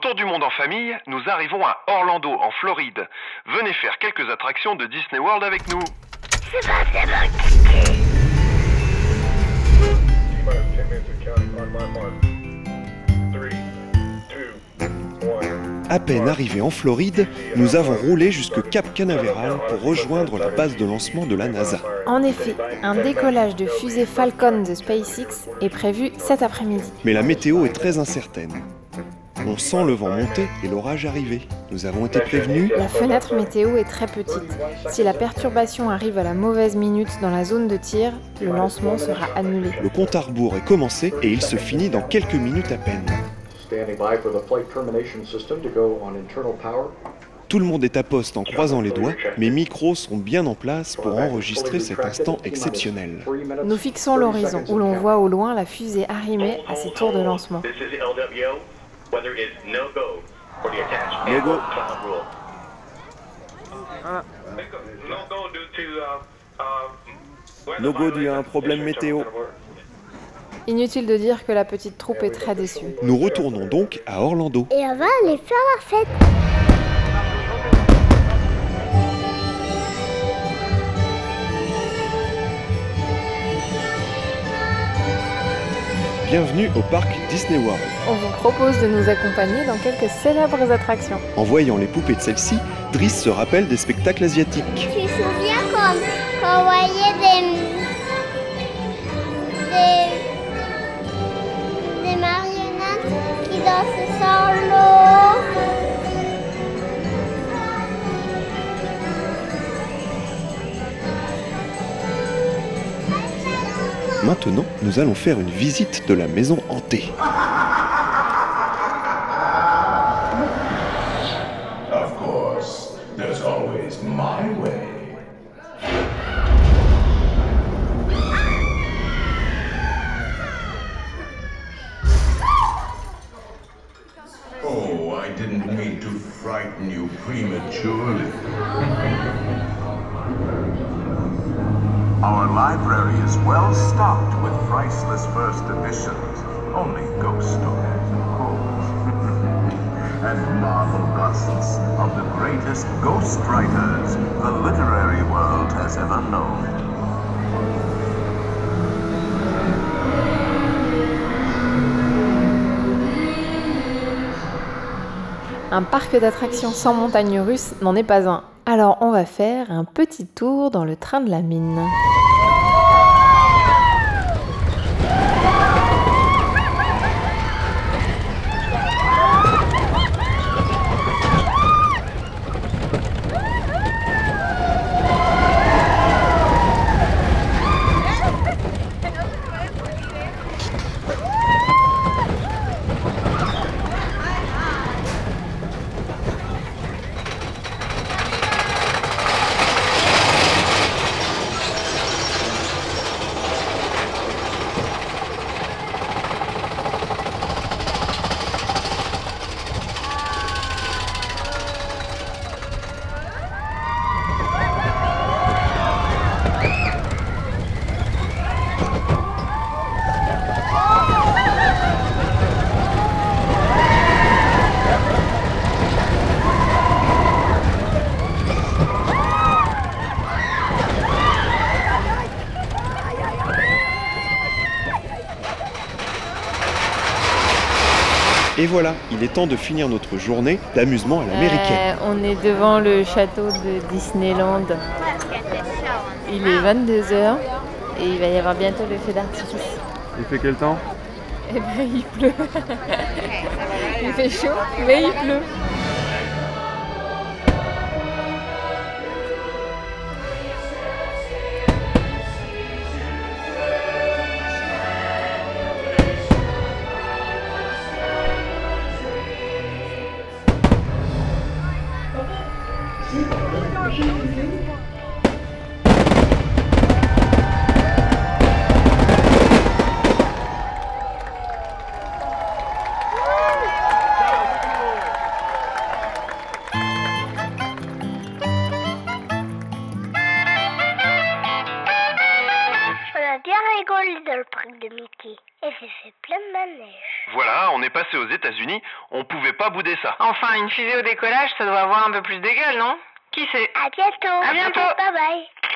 tour du monde en famille, nous arrivons à Orlando, en Floride. Venez faire quelques attractions de Disney World avec nous. À peine arrivés en Floride, nous avons roulé jusque Cap Canaveral pour rejoindre la base de lancement de la NASA. En effet, un décollage de fusée Falcon de SpaceX est prévu cet après-midi. Mais la météo est très incertaine. On sent le vent monter et l'orage arriver. Nous avons été prévenus. La fenêtre météo est très petite. Si la perturbation arrive à la mauvaise minute dans la zone de tir, le lancement sera annulé. Le compte à rebours est commencé et il se finit dans quelques minutes à peine. standing by for the flight termination system to go on internal power. Tout le monde est à poste en croisant les doigts. Mes micros sont bien en place pour enregistrer cet instant exceptionnel. Nous fixons l'horizon, où l'on voit au loin la fusée arrimer à ses tours de lancement. This is LWO. Weather is no go for the attach. No go. Cloud rule. No go due to uh, uh, weather No go dû à un problème météo. Inutile de dire que la petite troupe est très déçue. Nous retournons donc à Orlando. Et on va aller faire la fête. Bienvenue au parc Disney World. On vous propose de nous accompagner dans quelques célèbres attractions. En voyant les poupées de celle-ci, Driss se rappelle des spectacles asiatiques. Tu te souviens quand, quand on voyait des, des, des marionnettes qui dansaient sur Maintenant, nous allons faire une visite de la maison hantée. Oh, I didn't mean to frighten you prematurely. Our library is well stocked with priceless first editions. Only ghost stories, of course. and marvel busts of the greatest ghost writers the literary world has ever known. Un parc d'attractions sans montagne russe n'en est pas un. Alors on va faire un petit tour dans le train de la mine. Et voilà, il est temps de finir notre journée d'amusement à l'américaine. Euh, on est devant le château de Disneyland. Il est 22h et il va y avoir bientôt le feu d'artifice. Il fait quel temps? Eh ben il pleut. il fait chaud, mais il pleut. Aux États-Unis, on pouvait pas bouder ça. Enfin, une fusée au décollage, ça doit avoir un peu plus de gueule, non? Qui sait À bientôt. À bientôt. Bye bye.